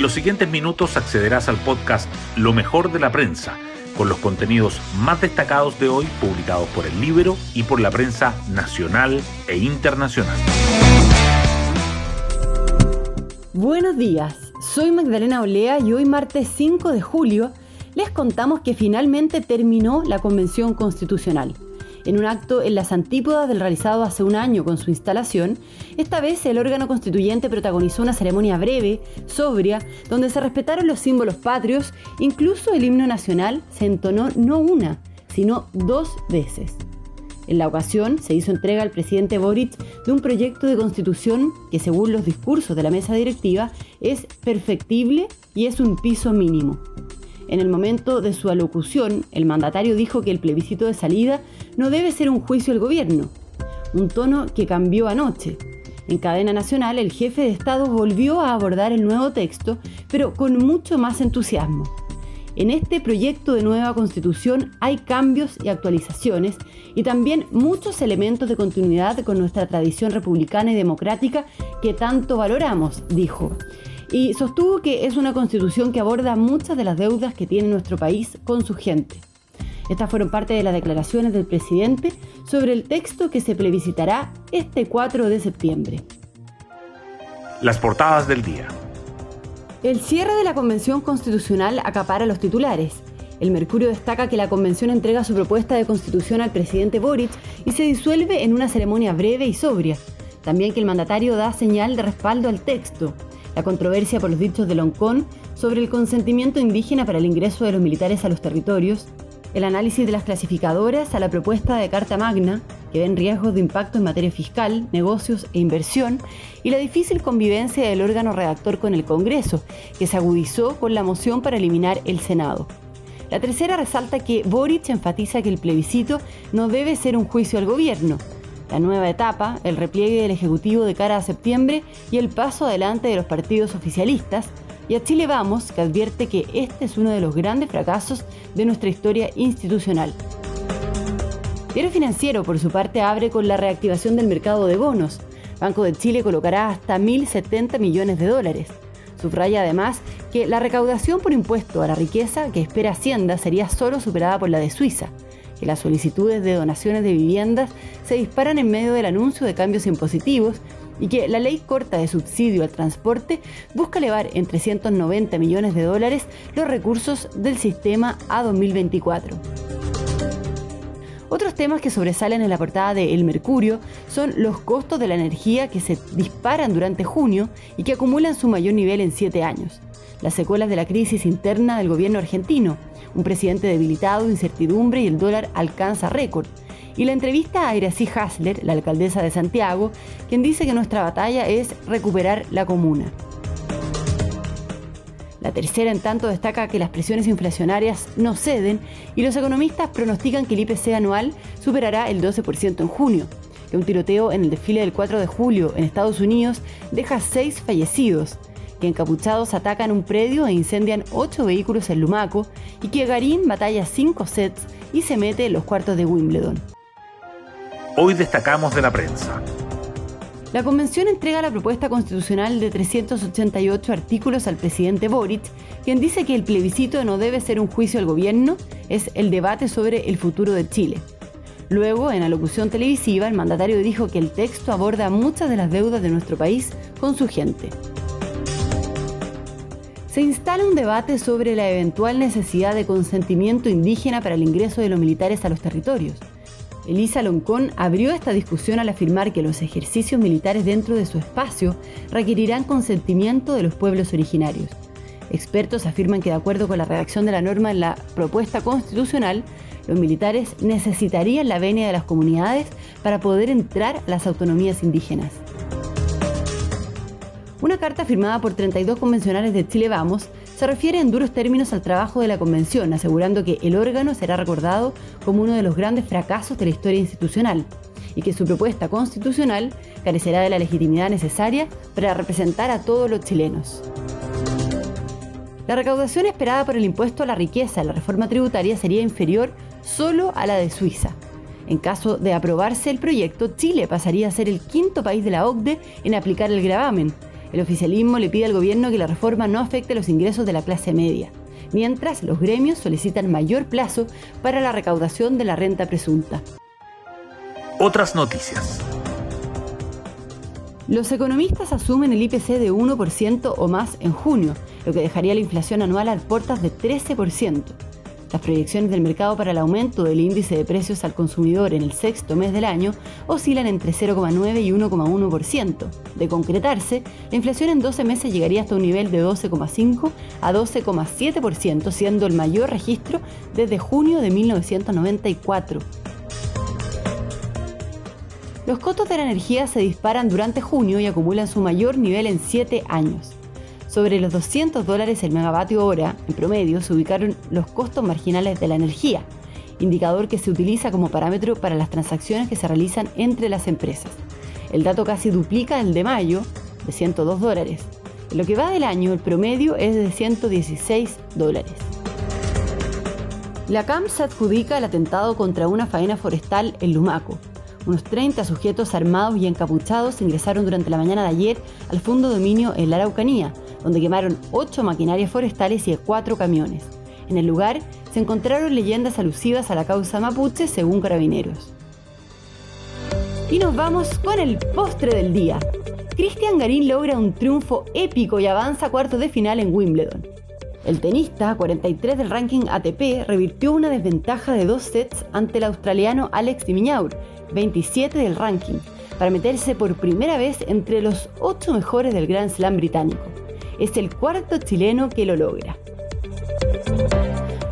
En los siguientes minutos accederás al podcast Lo mejor de la prensa, con los contenidos más destacados de hoy publicados por el libro y por la prensa nacional e internacional. Buenos días, soy Magdalena Olea y hoy martes 5 de julio les contamos que finalmente terminó la Convención Constitucional. En un acto en las antípodas del realizado hace un año con su instalación, esta vez el órgano constituyente protagonizó una ceremonia breve, sobria, donde se respetaron los símbolos patrios, incluso el himno nacional se entonó no una, sino dos veces. En la ocasión se hizo entrega al presidente Boric de un proyecto de constitución que según los discursos de la mesa directiva es perfectible y es un piso mínimo. En el momento de su alocución, el mandatario dijo que el plebiscito de salida no debe ser un juicio al gobierno, un tono que cambió anoche. En cadena nacional, el jefe de Estado volvió a abordar el nuevo texto, pero con mucho más entusiasmo. En este proyecto de nueva constitución hay cambios y actualizaciones y también muchos elementos de continuidad con nuestra tradición republicana y democrática que tanto valoramos, dijo y sostuvo que es una constitución que aborda muchas de las deudas que tiene nuestro país con su gente. Estas fueron parte de las declaraciones del presidente sobre el texto que se plebiscitará este 4 de septiembre. Las portadas del día. El cierre de la Convención Constitucional acapara los titulares. El Mercurio destaca que la Convención entrega su propuesta de constitución al presidente Boric y se disuelve en una ceremonia breve y sobria. También que el mandatario da señal de respaldo al texto la controversia por los dichos de Loncón sobre el consentimiento indígena para el ingreso de los militares a los territorios, el análisis de las clasificadoras a la propuesta de Carta Magna, que ven riesgos de impacto en materia fiscal, negocios e inversión, y la difícil convivencia del órgano redactor con el Congreso, que se agudizó con la moción para eliminar el Senado. La tercera resalta que Boric enfatiza que el plebiscito no debe ser un juicio al gobierno, la nueva etapa, el repliegue del Ejecutivo de cara a septiembre y el paso adelante de los partidos oficialistas, y a Chile Vamos, que advierte que este es uno de los grandes fracasos de nuestra historia institucional. Diario Financiero, por su parte, abre con la reactivación del mercado de bonos. Banco de Chile colocará hasta 1.070 millones de dólares. Subraya además que la recaudación por impuesto a la riqueza que espera Hacienda sería solo superada por la de Suiza que las solicitudes de donaciones de viviendas se disparan en medio del anuncio de cambios impositivos y que la ley corta de subsidio al transporte busca elevar en 390 millones de dólares los recursos del sistema a 2024. Otros temas que sobresalen en la portada de El Mercurio son los costos de la energía que se disparan durante junio y que acumulan su mayor nivel en siete años. Las secuelas de la crisis interna del gobierno argentino, un presidente debilitado, incertidumbre y el dólar alcanza récord. Y la entrevista a Iracy Hasler, la alcaldesa de Santiago, quien dice que nuestra batalla es recuperar la comuna. La tercera, en tanto, destaca que las presiones inflacionarias no ceden y los economistas pronostican que el IPC anual superará el 12% en junio. Que un tiroteo en el desfile del 4 de julio en Estados Unidos deja seis fallecidos, que encapuchados atacan un predio e incendian ocho vehículos en Lumaco y que Garín batalla cinco sets y se mete en los cuartos de Wimbledon. Hoy destacamos de la prensa. La convención entrega la propuesta constitucional de 388 artículos al presidente Boric, quien dice que el plebiscito no debe ser un juicio al gobierno, es el debate sobre el futuro de Chile. Luego, en alocución televisiva, el mandatario dijo que el texto aborda muchas de las deudas de nuestro país con su gente se instala un debate sobre la eventual necesidad de consentimiento indígena para el ingreso de los militares a los territorios. Elisa Loncón abrió esta discusión al afirmar que los ejercicios militares dentro de su espacio requerirán consentimiento de los pueblos originarios. Expertos afirman que de acuerdo con la redacción de la norma en la propuesta constitucional, los militares necesitarían la venia de las comunidades para poder entrar a las autonomías indígenas. Una carta firmada por 32 convencionales de Chile Vamos se refiere en duros términos al trabajo de la convención, asegurando que el órgano será recordado como uno de los grandes fracasos de la historia institucional y que su propuesta constitucional carecerá de la legitimidad necesaria para representar a todos los chilenos. La recaudación esperada por el impuesto a la riqueza en la reforma tributaria sería inferior solo a la de Suiza. En caso de aprobarse el proyecto, Chile pasaría a ser el quinto país de la OCDE en aplicar el gravamen, El oficialismo le pide al gobierno que la reforma no afecte los ingresos de la clase media, mientras los gremios solicitan mayor plazo para la recaudación de la renta presunta. Otras noticias. Los economistas asumen el IPC de 1% o más en junio, lo que dejaría la inflación anual a puertas de 13%. Las proyecciones del mercado para el aumento del índice de precios al consumidor en el sexto mes del año oscilan entre 0,9 y 1,1%. De concretarse, la inflación en 12 meses llegaría hasta un nivel de 12,5 a 12,7%, siendo el mayor registro desde junio de 1994. Los costos de la energía se disparan durante junio y acumulan su mayor nivel en 7 años. Sobre los 200 dólares el megavatio hora, en promedio, se ubicaron los costos marginales de la energía, indicador que se utiliza como parámetro para las transacciones que se realizan entre las empresas. El dato casi duplica el de mayo, de 102 dólares. En lo que va del año, el promedio es de 116 dólares. La CAM se adjudica el atentado contra una faena forestal en Lumaco. Unos 30 sujetos armados y encapuchados ingresaron durante la mañana de ayer al fondo dominio en la Araucanía, donde quemaron ocho maquinarias forestales y cuatro camiones. En el lugar se encontraron leyendas alusivas a la causa mapuche según carabineros. Y nos vamos con el postre del día. Cristian Garín logra un triunfo épico y avanza a cuartos de final en Wimbledon. El tenista, 43 del ranking ATP, revirtió una desventaja de dos sets ante el australiano Alex Dimiñaur, 27 del ranking, para meterse por primera vez entre los ocho mejores del Grand Slam británico. Es el cuarto chileno que lo logra.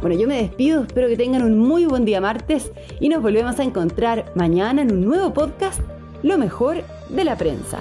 Bueno, yo me despido, espero que tengan un muy buen día martes y nos volvemos a encontrar mañana en un nuevo podcast, Lo mejor de la prensa.